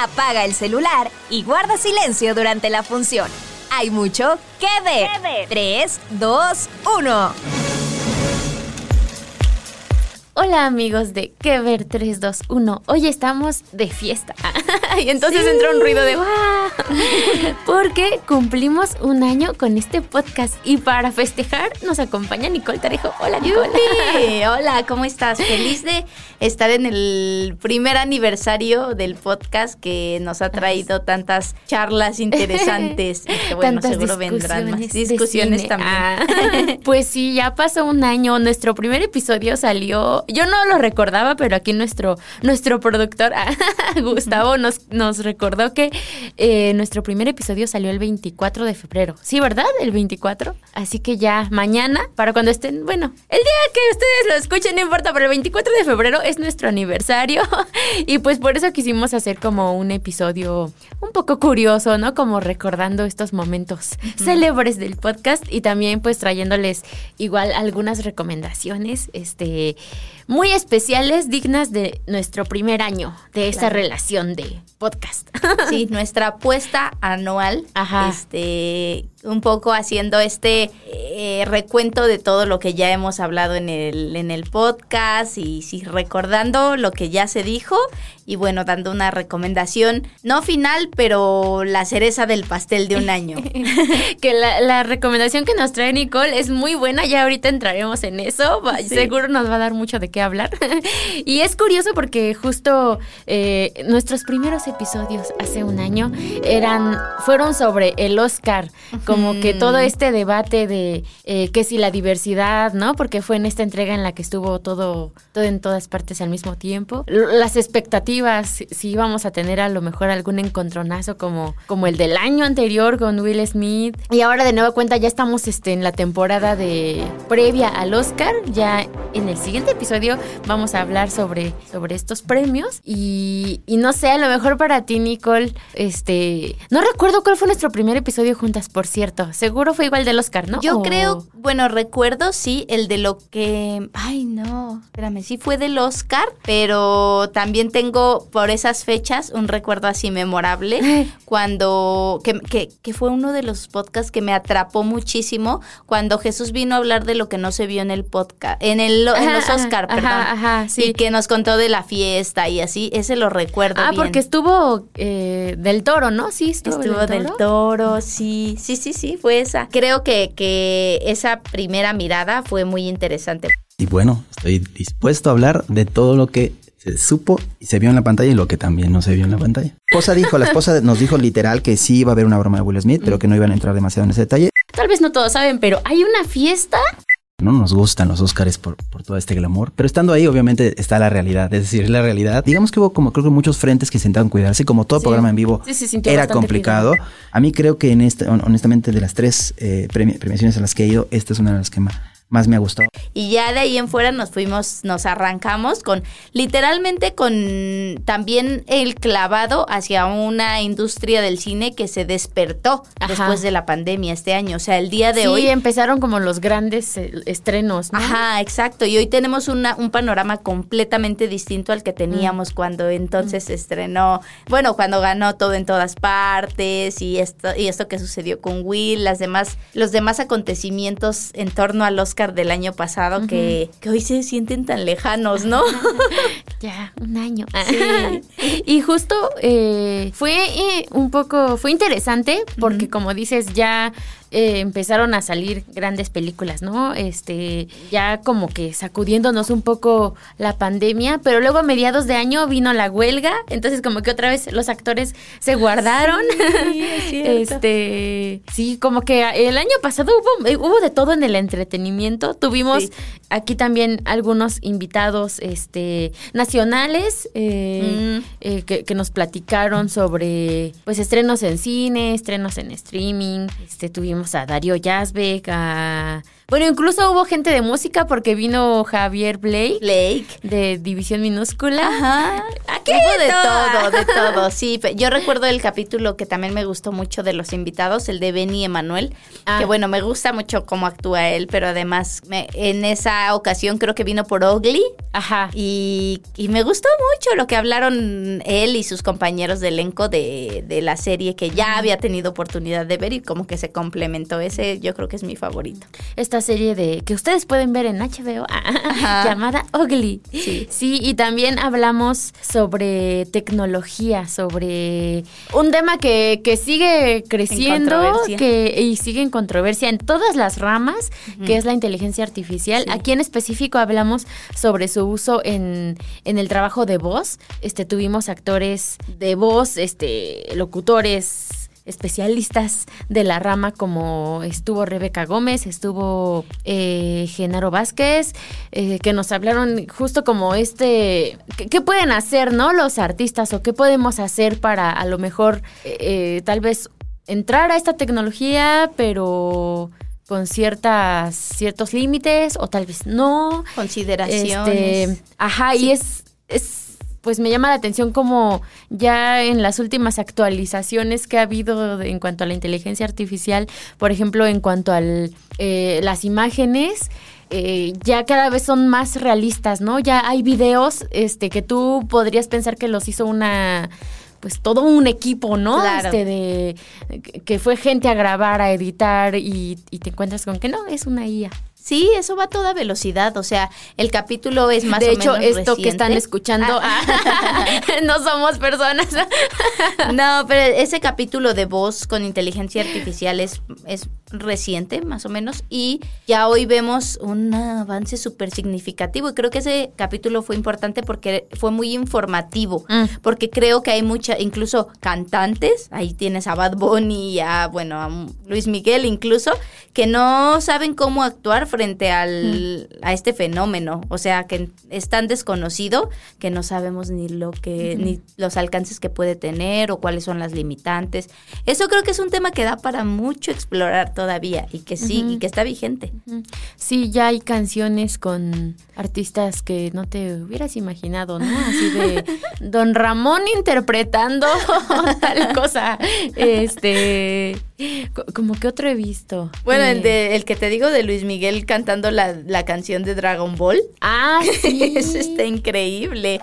Apaga el celular y guarda silencio durante la función. Hay mucho que ver. 3, 2, 1. Hola amigos de Que Ver 321. Hoy estamos de fiesta. y entonces entró un ruido de ¡Wow! Porque cumplimos un año con este podcast. Y para festejar nos acompaña Nicole Tarejo. Hola Nicole. Hola, ¿cómo estás? Feliz de estar en el primer aniversario del podcast que nos ha traído tantas charlas interesantes. Y que bueno, Tantas seguro vendrán más discusiones cine. también. Ah. pues sí, ya pasó un año. Nuestro primer episodio salió. Yo no lo recordaba, pero aquí nuestro, nuestro productor, Gustavo, nos, nos recordó que eh, nuestro primer episodio salió el 24 de febrero. Sí, ¿verdad? El 24. Así que ya mañana, para cuando estén, bueno, el día que ustedes lo escuchen, no importa, pero el 24 de febrero es nuestro aniversario. y pues por eso quisimos hacer como un episodio un poco curioso, ¿no? Como recordando estos momentos célebres del podcast y también pues trayéndoles igual algunas recomendaciones, este, muy especiales, dignas de nuestro primer año de esta Claro. relación de podcast. Sí, nuestra apuesta anual, Ajá. este, un poco haciendo este eh, recuento de todo lo que ya hemos hablado en el, en el podcast y sí, recordando lo que ya se dijo y bueno, dando una recomendación, no final, pero la cereza del pastel de un año. que la, la recomendación que nos trae Nicole es muy buena, ya ahorita entraremos en eso, Sí. seguro nos va a dar mucho de qué hablar. y es curioso porque justo eh, nuestros primeros episodios hace un año eran, fueron sobre el Oscar, como que todo este debate de eh, que si la diversidad, ¿no? Porque fue en esta entrega en la que estuvo todo, todo en todas partes al mismo tiempo. Las expectativas, si- si íbamos a tener a lo mejor algún encontronazo como, como el del año anterior con Will Smith. Y ahora de nueva cuenta ya estamos este, en la temporada de previa al Oscar. Ya en el siguiente episodio vamos a hablar sobre, sobre estos premios. Y, y no sé, a lo mejor para ti, Nicole, este. No recuerdo cuál fue nuestro primer episodio juntas, por cierto. Seguro fue igual del Oscar, ¿no? Yo creo, bueno, recuerdo sí el de lo que, ay no, espérame, sí fue del Oscar, pero también tengo por esas fechas un recuerdo así memorable cuando, que, que, que fue uno de los podcasts que me atrapó muchísimo cuando Jesús vino a hablar de lo que no se vio en el podcast, en, el, en los Oscar, ajá, perdón. ajá, ajá, sí. Y que nos contó de la fiesta y así, ese lo recuerdo Ah, bien. porque estuvo eh, del toro, ¿no? Sí, estuvo, Estuvo del toro, sí, sí, sí, sí, fue esa. Creo que, que esa primera mirada fue muy interesante. Y bueno, estoy dispuesto a hablar de todo lo que se supo y se vio en la pantalla y lo que también no se vio en la pantalla. La esposa dijo, la esposa nos dijo literal que sí iba a haber una broma de Will Smith, pero que no iban a entrar demasiado en ese detalle. Tal vez no todos saben, pero hay una fiesta. No nos gustan los Oscars por, por todo este glamour, pero estando ahí obviamente está la realidad, es decir, la realidad. Digamos que hubo como creo que muchos frentes que intentaron cuidarse, como todo Sí. programa en vivo Sí, se era complicado. A mí creo que en este, hon- honestamente de las tres eh, premi- premiaciones a las que he ido, esta es una de las que ma- más me gustado. Y ya de ahí en fuera nos fuimos, nos arrancamos con, literalmente con también el clavado hacia una industria del cine que se despertó Ajá. después de la pandemia este año. O sea, el día de sí, hoy empezaron como los grandes eh, estrenos, ¿no? Ajá, exacto. Y hoy tenemos una, un panorama completamente distinto al que Mm. teníamos cuando entonces se estrenó, bueno, cuando ganó todo en todas partes y esto, y esto que sucedió con Will, las demás, los demás acontecimientos en torno al Oscar del año pasado que, que hoy se sienten tan lejanos, ¿no? Ya, un año. y justo eh, fue eh, un poco, fue interesante porque como dices, ya eh, empezaron a salir grandes películas, ¿no? Este, ya como que sacudiéndonos un poco la pandemia, pero luego a mediados de año vino la huelga, entonces como que otra vez los actores se guardaron. Sí, es. Este, sí, como que el año pasado hubo, hubo de todo en el entretenimiento. Tuvimos Sí. aquí también algunos invitados este, nacionales eh, Mm. eh, que, que nos platicaron sobre pues estrenos en cine, estrenos en streaming. Este, tuvimos a Darío Yazbek, a... Bueno, incluso hubo gente de música porque vino Javier Blake Blake. de División Minúscula. Ajá. Aquí Hubo de todo. todo, de todo. Sí, yo recuerdo el capítulo que también me gustó mucho de los invitados, el de Benny Emanuel, Ah. que bueno, me gusta mucho cómo actúa él, pero además me- en esa ocasión creo que vino por Ugly Ajá. y, y me gustó mucho lo que hablaron él y sus compañeros de elenco de, de la serie que ya había tenido oportunidad de ver y como que se complementó. Ese yo creo que es mi favorito. Esta serie de que ustedes pueden ver en HBO llamada Ugly. Sí. y también hablamos sobre tecnología, sobre un tema que, que sigue creciendo que, y sigue en controversia en todas las ramas, que es la inteligencia artificial. Sí. Aquí en específico hablamos sobre su uso en, en el trabajo de voz. Este, tuvimos actores de voz, este, locutores especialistas de la rama como estuvo Rebeca Gómez, estuvo eh, Genaro Vázquez, eh, que nos hablaron justo como este, ¿qué, pueden hacer, no? Los artistas o qué podemos hacer para a lo mejor eh, eh, tal vez entrar a esta tecnología, pero con ciertas ciertos límites o tal vez no. Consideraciones. Este, ajá, y es, es, pues me llama la atención como ya en las últimas actualizaciones que ha habido en cuanto a la inteligencia artificial, por ejemplo, en cuanto a las imágenes, eh, ya cada vez son más realistas, ¿no? Ya hay videos este, que tú podrías pensar que los hizo una pues todo un equipo, ¿no? Claro. Este de que- que fue gente a grabar, a editar y, y te encuentras con que no, es una IA. Sí, eso va a toda velocidad. O sea, el capítulo es más de o hecho, menos esto que están escuchando, no somos personas. No, pero ese capítulo de voz con inteligencia artificial es, es reciente, más o menos, y ya hoy vemos un avance súper significativo. Y creo que ese capítulo fue importante porque fue muy informativo, Mm. porque creo que hay mucha, incluso cantantes, ahí tienes a Bad Bunny y a, bueno, a Luis Miguel incluso, que no saben cómo actuar frente al, a este fenómeno. O sea, que es tan desconocido que no sabemos ni lo que, ni los alcances que puede tener o cuáles son las limitantes. Eso creo que es un tema que da para mucho explorar todavía y que sí, y que está vigente. Sí, ya hay canciones con artistas que no te hubieras imaginado, ¿no? Así de Don Ramón interpretando tal cosa. Este, co- como que otro he visto. Bueno, Eh, el, de, el que te digo de Luis Miguel cantando la, la canción de Dragon Ball. Ah, sí. Eso está increíble.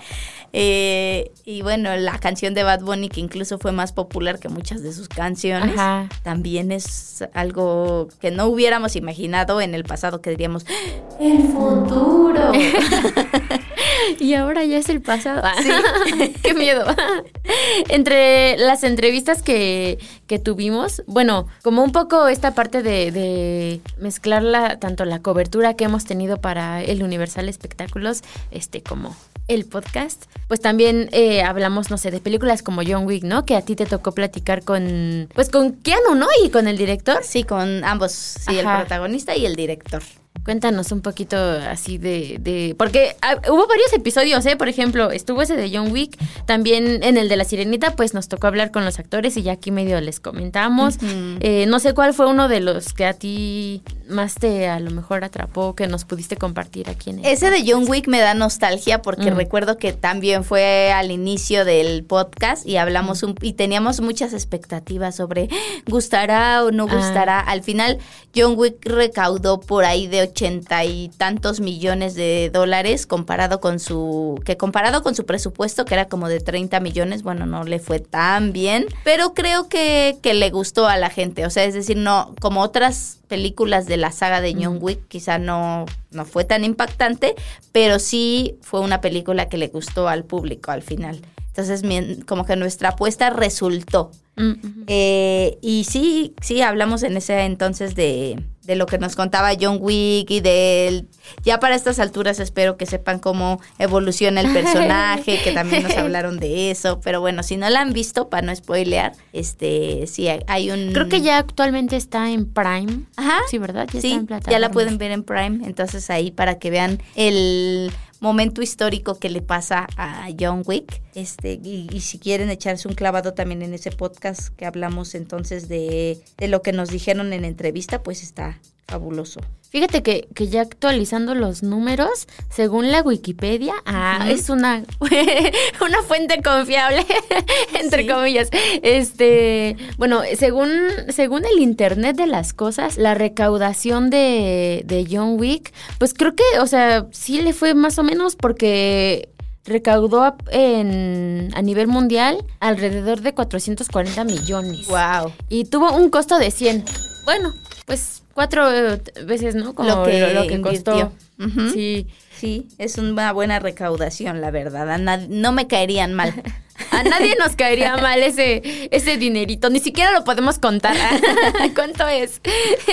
Eh, y bueno, la canción de Bad Bunny, que incluso fue más popular que muchas de sus canciones, Ajá. también es algo que no hubiéramos imaginado en el pasado, que diríamos, el futuro. Y ahora ya es el pasado. Qué miedo. Entre las entrevistas que, que tuvimos, bueno, como un poco esta parte de, de mezclar la, tanto la cobertura que hemos tenido para el Universal Espectáculos, este, como el podcast, pues también eh, hablamos, no sé, de películas como John Wick, ¿no? Que a ti te tocó platicar con, pues con Keanu, ¿no? Y con el director. Sí, con ambos, sí, el protagonista y el director. Cuéntanos un poquito así de... de porque ah, hubo varios episodios, ¿eh? Por ejemplo, estuvo ese de John Wick, también en el de La Sirenita, pues nos tocó hablar con los actores y ya aquí medio les comentamos. Eh, no sé cuál fue uno de los que a ti más te a lo mejor atrapó, que nos pudiste compartir aquí en el... Ese de John Wick me da nostalgia porque Mm. recuerdo que también fue al inicio del podcast y hablamos un, y teníamos muchas expectativas sobre gustará o no Ah. gustará. Al final John Wick recaudó por ahí de ochenta y tantos millones de dólares comparado con su que comparado con su presupuesto que era como de 30 millones, bueno, no le fue tan bien, pero creo que, que le gustó a la gente, o sea, es decir, no como otras películas de la saga de John Wick, quizá no, no fue tan impactante, pero sí fue una película que le gustó al público al final. Entonces, como que nuestra apuesta resultó. Mm. Eh, y sí, sí, hablamos en ese entonces de, de lo que nos contaba John Wick y del... Ya para estas alturas espero que sepan cómo evoluciona el personaje, que también nos hablaron de eso. Pero bueno, si no la han visto, para no spoilear, este, sí, hay- un... Creo que ya actualmente está en Prime. Ajá. Sí, ¿verdad? Ya sí, está en ya la pueden ver en Prime. Entonces ahí para que vean el momento histórico que le pasa a John Wick. Este, y, y si quieren echarse un clavado también en ese podcast que hablamos entonces de, de lo que nos dijeron en entrevista, pues está fabuloso. Fíjate que, que ya actualizando los números, según la Wikipedia, ah, es una, una fuente confiable, entre Sí. comillas. Este, bueno, según, según el Internet de las cosas, la recaudación de, de John Wick, pues creo que, o sea, sí le fue más o menos porque recaudó a, en, a nivel mundial alrededor de 440 millones. Wow. Y tuvo un costo de 100. Bueno, pues cuatro eh, veces, ¿no? Como Lo que, lo, que costó. Sí. Sí, es una buena recaudación, la verdad. A no me caerían mal. A nadie nos caería mal ese, ese dinerito. Ni siquiera lo podemos contar. ¿Cuánto es?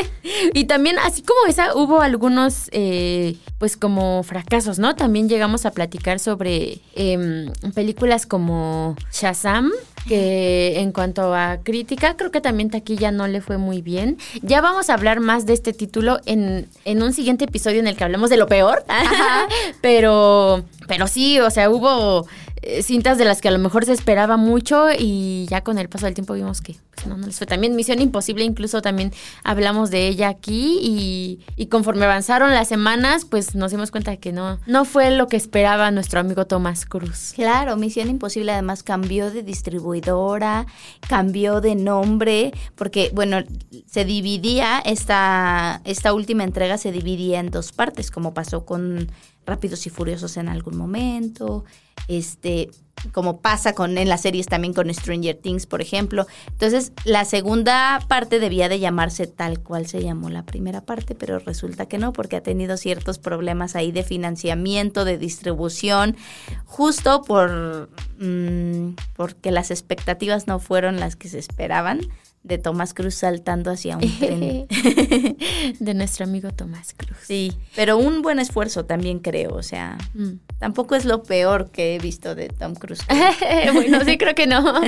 y también, así como esa, hubo algunos, eh, pues como fracasos, ¿no? También llegamos a platicar sobre em, películas como Shazam, que en cuanto a crítica, creo que también taquilla no le fue muy bien. Ya vamos a hablar más de este título en, en un siguiente episodio en el que hablamos de lo peor. pero, pero sí, o sea, hubo eh, cintas de las que a lo mejor se esperaba mucho y ya con el paso del tiempo vimos que pues, no, no fue también. Misión Imposible, incluso también hablamos de ella aquí y, y conforme avanzaron las semanas, pues nos dimos cuenta de que no, no fue lo que esperaba nuestro amigo Tomás Cruz. Claro, Misión Imposible además cambió de distribuidora, cambió de nombre, porque bueno, se dividía, esta, esta última entrega se dividía en dos partes, como pasó con Rápidos y Furiosos en algún momento, este, como pasa con en las series también con Stranger Things, por ejemplo. Entonces, la segunda parte debía de llamarse tal cual se llamó la primera parte, pero resulta que no, porque ha tenido ciertos problemas ahí de financiamiento, de distribución, justo por mm, porque las expectativas no fueron las que se esperaban de Tomás Cruz saltando hacia un tren. de nuestro amigo Tomás Cruz. Sí, pero un buen esfuerzo también creo, o sea, Mm. tampoco es lo peor que he visto de Tom Cruise. bueno, sí creo que no.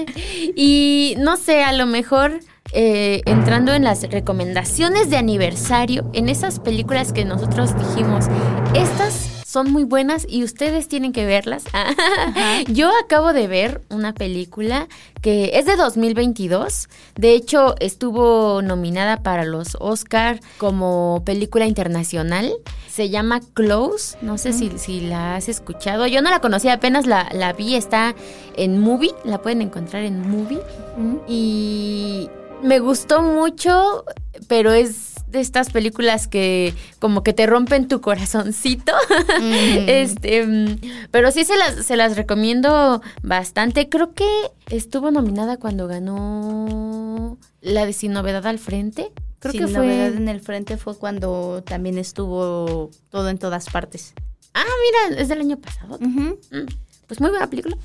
y no sé, a lo mejor eh, entrando en las recomendaciones de aniversario, en esas películas que nosotros dijimos, estas son muy buenas y ustedes tienen que verlas. Yo acabo de ver una película que es de 2022. De hecho, estuvo nominada para los Oscar como película internacional. Se llama Close. No sé si, si la has escuchado. Yo no la conocía, apenas la, la vi. Está en Movie. La pueden encontrar en Movie. Y me gustó mucho, pero es de estas películas que como que te rompen tu corazoncito. este, mm, pero sí se las, se las recomiendo bastante. Creo que estuvo nominada cuando ganó la de Sin Novedad al Frente. Creo Sin que fue. novedad en el frente fue cuando también estuvo todo en todas partes. Ah, mira, es del año pasado. Mm, Pues muy buena película.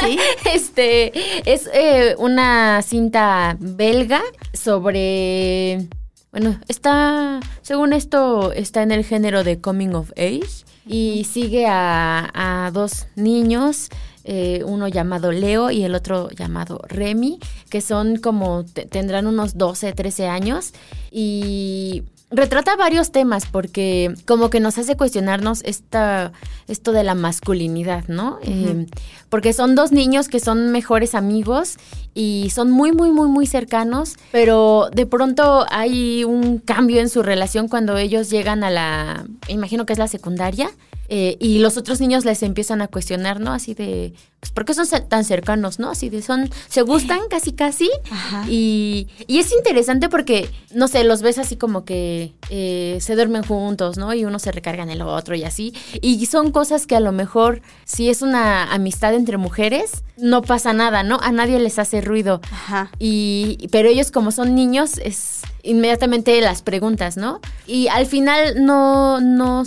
Sí. Este es eh, una cinta belga sobre. Bueno, está. Según esto, está en el género de Coming of Age. Y sigue a, a dos niños. eh, uno llamado Leo y el otro llamado Remy, que son como, te- tendrán unos 12, 13 años. Y retrata varios temas porque como que nos hace cuestionarnos esta, esto de la masculinidad, ¿no? Eh, porque son dos niños que son mejores amigos y son muy, muy, muy, muy cercanos, pero de pronto hay un cambio en su relación cuando ellos llegan a la, imagino que es la secundaria. Eh, y los otros niños les empiezan a cuestionar, ¿no? Así de, pues, ¿por qué son tan cercanos, no? Así de, son, se gustan casi, casi. Ajá. Y, y es interesante porque, no sé, los ves así como que eh, se duermen juntos, ¿no? Y uno se recarga en el otro y así. Y son cosas que a lo mejor, si es una amistad entre mujeres, no pasa nada, ¿no? A nadie les hace ruido. Ajá. Y, pero ellos como son niños, es inmediatamente las preguntas, ¿no? Y al final no, no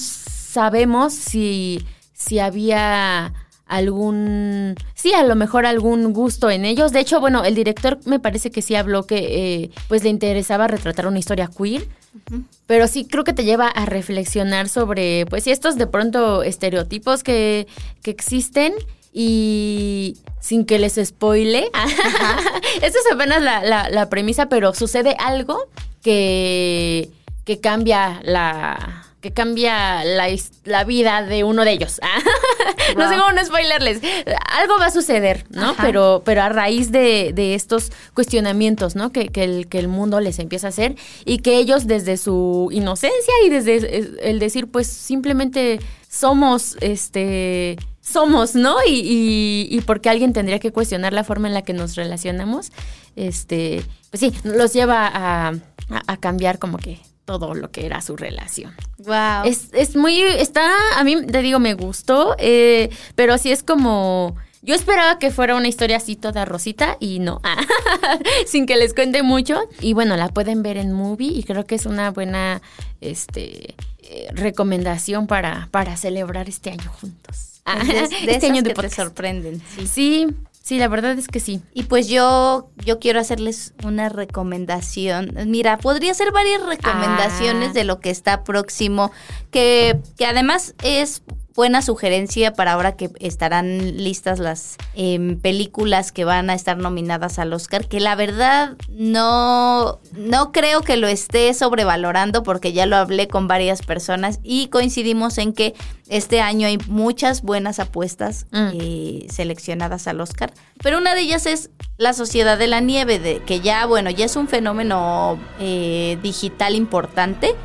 sabemos si, si había algún, sí, a lo mejor algún gusto en ellos. De hecho, bueno, el director me parece que sí habló que eh, pues le interesaba retratar una historia queer. Pero sí creo que te lleva a reflexionar sobre, pues, estos de pronto estereotipos que, que existen y sin que les spoile. Esta es apenas la, la, premisa, pero sucede algo que, que cambia la que cambia la, la, vida de uno de ellos. no sé cómo no spoilerles. Algo va a suceder, ¿no? Pero, pero a raíz de, de estos cuestionamientos, ¿no? Que, que, el, que el mundo les empieza a hacer y que ellos desde su inocencia y desde el decir, pues simplemente somos, este somos, ¿no? Y, y, y, porque alguien tendría que cuestionar la forma en la que nos relacionamos, este, pues sí, los lleva a, a, cambiar como que todo lo que era su relación. Wow. Es, es muy, está, a mí te digo, me gustó, eh, pero así es como... Yo esperaba que fuera una historia así toda rosita y no, sin que les cuente mucho. Y bueno, la pueden ver en movie y creo que es una buena este, eh, recomendación para, para celebrar este año juntos. de, este año de que te sorprenden. Sí. sí. La verdad es que sí. Y pues yo, yo quiero hacerles una recomendación. Mira, podría ser varias recomendaciones ah. de lo que está próximo, que, que además es buena sugerencia para ahora que estarán listas las em, películas que van a estar nominadas al Oscar, que la verdad no, no creo que lo esté sobrevalorando porque ya lo hablé con varias personas y coincidimos en que este año hay muchas buenas apuestas mm. eh, seleccionadas al Oscar, pero una de ellas es La Sociedad de la Nieve, de, que ya, bueno, ya es un fenómeno eh, digital importante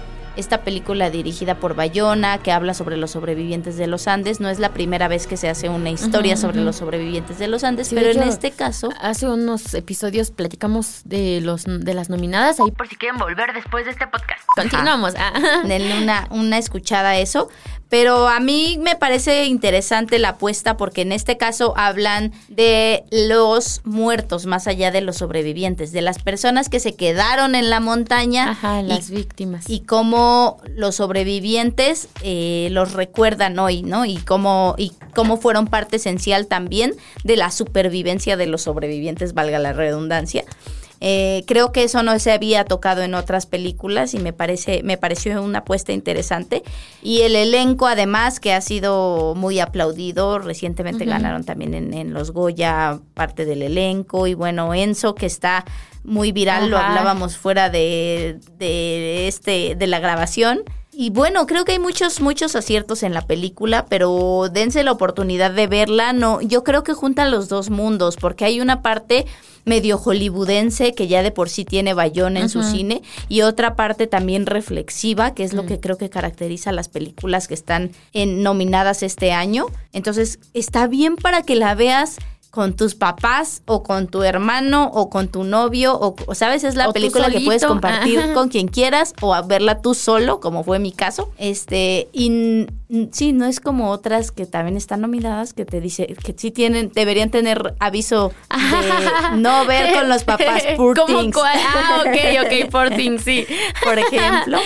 esta película dirigida por Bayona, que habla sobre los sobrevivientes de los Andes. No es la primera vez que se hace una historia sobre los sobrevivientes de los Andes, pero en este caso... Hace unos episodios platicamos de los de las nominadas, ahí por si quieren volver después de este podcast. Continuamos. Ah. Denle una, una escuchada a eso. Pero a mí me parece interesante la apuesta porque en este caso hablan de los muertos más allá de los sobrevivientes, de las personas que se quedaron en la montaña. Ajá, las víctimas. Y cómo los sobrevivientes eh, los recuerdan hoy, ¿no? Y cómo, y cómo fueron parte esencial también de la supervivencia de los sobrevivientes, valga la redundancia. Eh, creo que eso no se había tocado en otras películas y me parece, me pareció una apuesta interesante. Y el elenco, además, que ha sido muy aplaudido, recientemente ganaron también en, los Goya parte del elenco. Y bueno, Enzo, que está muy viral, lo hablábamos fuera de, de este, de la grabación. Y bueno, creo que hay muchos, muchos aciertos en la película, pero dense la oportunidad de verla. No, yo creo que juntan los dos mundos, porque hay una parte medio hollywoodense que ya de por sí tiene Bayón en su cine y otra parte también reflexiva, que es lo mm. que creo que caracteriza las películas que están en, nominadas este año. Entonces, está bien para que la veas con tus papás o con tu hermano o con tu novio o, sabes es la película que puedes compartir con quien quieras o a verla tú solo como fue mi caso. Este y sí no es como otras que también están nominadas que te dice que sí tienen deberían tener aviso de no ver con los papás poor things. ah ok ok poor things sí por ejemplo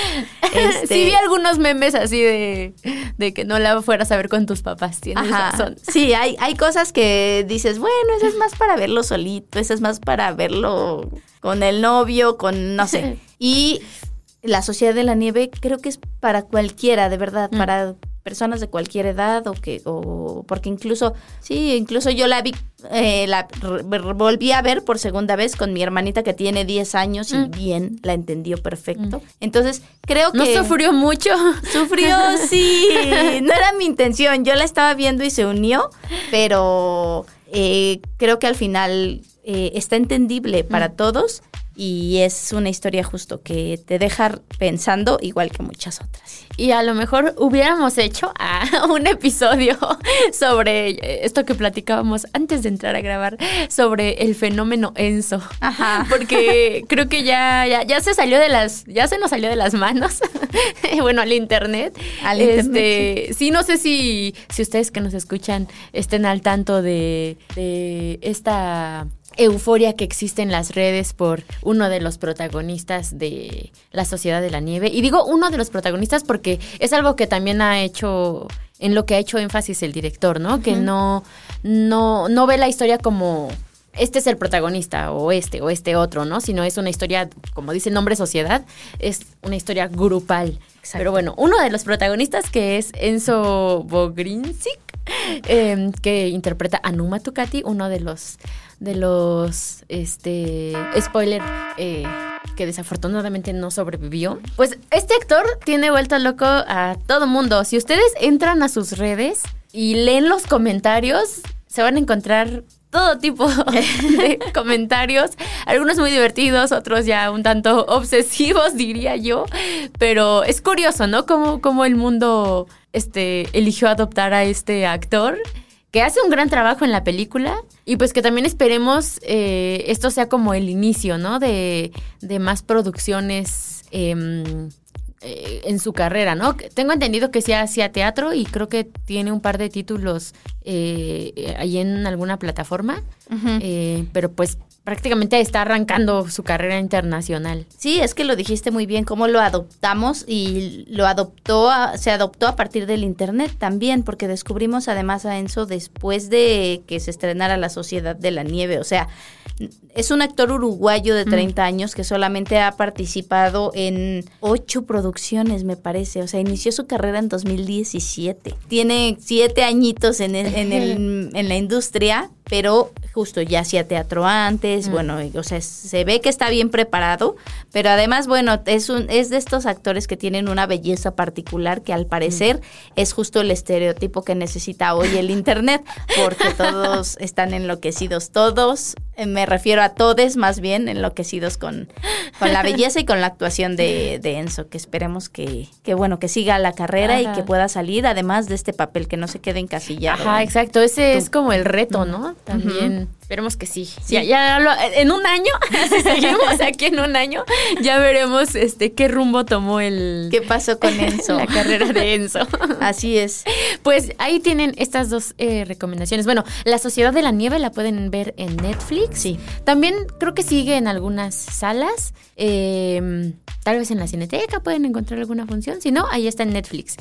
este, sí vi algunos memes así de, de que no la fueras a ver con tus papás tienes razón sí hay hay cosas que dices bueno, eso es más para verlo solito, eso es más para verlo con el novio, con no sé. Y la Sociedad de la Nieve creo que es para cualquiera, de verdad, mm. para personas de cualquier edad o que o porque incluso sí incluso yo la vi eh, la volví a ver por segunda vez con mi hermanita que tiene 10 años y mm. bien la entendió perfecto. Mm. entonces creo que no sufrió mucho sufrió sí. No era mi intención yo la estaba viendo y se unió pero eh, creo que al final eh, está entendible para todos y es una historia justo que te deja pensando igual que muchas otras. Y a lo mejor hubiéramos hecho ah, un episodio sobre esto que platicábamos antes de entrar a grabar, sobre el fenómeno Enzo. Ajá. Porque creo que ya, ya, se salió de las, ya se nos salió de las manos, bueno, al internet. Al este, Sí, no sé si, si ustedes que nos escuchan estén al tanto de, de esta euforia que existe en las redes por uno de los protagonistas de La Sociedad de la Nieve. Y digo uno de los protagonistas porque es algo que también ha hecho en lo que ha hecho énfasis el director, ¿no? Que no, no, no ve la historia como este es el protagonista o este o este otro, ¿no? Sino es una historia, como dice el nombre sociedad, es una historia grupal. Pero bueno, uno de los protagonistas que es Enzo Bogrinzik, em, que interpreta a Numa Tukati, uno de los de los este spoiler eh, que desafortunadamente no sobrevivió. Pues este actor tiene vuelta loco a todo mundo. Si ustedes entran a sus redes y leen los comentarios, se van a encontrar todo tipo de comentarios, algunos muy divertidos, otros ya un tanto obsesivos, diría yo, pero es curioso, ¿no? Cómo, cómo el mundo este, eligió adoptar a este actor que hace un gran trabajo en la película y pues que también esperemos eh, esto sea como el inicio, ¿no? De, de más producciones em, eh, en su carrera, ¿no? Tengo entendido que sí hacía teatro y creo que tiene un par de títulos eh, ahí en alguna plataforma, pero pues prácticamente está arrancando su carrera internacional. Sí, es que lo dijiste muy bien, cómo lo adoptamos y lo adoptó, se adoptó a partir del Internet también, porque descubrimos además a Enzo después de que se estrenara La Sociedad de la Nieve, o sea, es un actor uruguayo de 30 años que solamente ha participado en ocho producciones, me parece. O sea, inició su carrera en 2017. Tiene siete añitos en, en, el, en la industria, pero justo ya hacía teatro antes, mm. bueno, o sea, se ve que está bien preparado, pero además, bueno, es, un, es de estos actores que tienen una belleza particular que al parecer mm. es justo el estereotipo que necesita hoy el Internet, porque todos están enloquecidos, todos, me refiero a todos más bien enloquecidos con, con la belleza y con la actuación de, Enzo, que esperemos que, que, bueno, que siga la carrera y que pueda salir, además de este papel, que no se quede encasillado. Ajá, exacto, ese es como el reto, ¿no? También. Um, Esperemos que sí. Ya, ya en un año, si seguimos aquí en un año, ya veremos este qué rumbo tomó el. ¿Qué pasó con Enzo? la carrera de Enzo. Así es. Pues ahí tienen estas dos eh, recomendaciones. Bueno, La Sociedad de la Nieve la pueden ver en Netflix. Sí. También creo que sigue en algunas salas. Em, tal vez en la Cineteca pueden encontrar alguna función. Si no, ahí está en Netflix.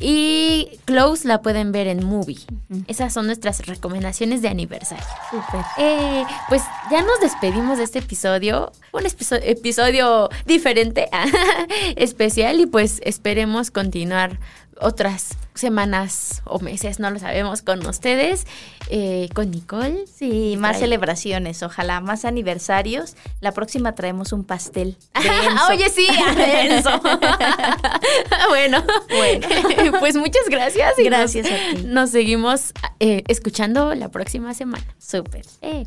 Y Close la pueden ver en Movie. Esas son nuestras recomendaciones de aniversario. Súper. Eh, pues ya nos despedimos de este episodio, un episodio diferente, especial y pues esperemos continuar otras semanas o meses, no lo sabemos, con ustedes, eh, con Nicole. Sí, más celebraciones, ojalá, más aniversarios. La próxima traemos un pastel. Oye, sí, bueno, bueno. pues muchas gracias. gracias a ti. Nos seguimos eh, escuchando la próxima semana. Súper. Eh.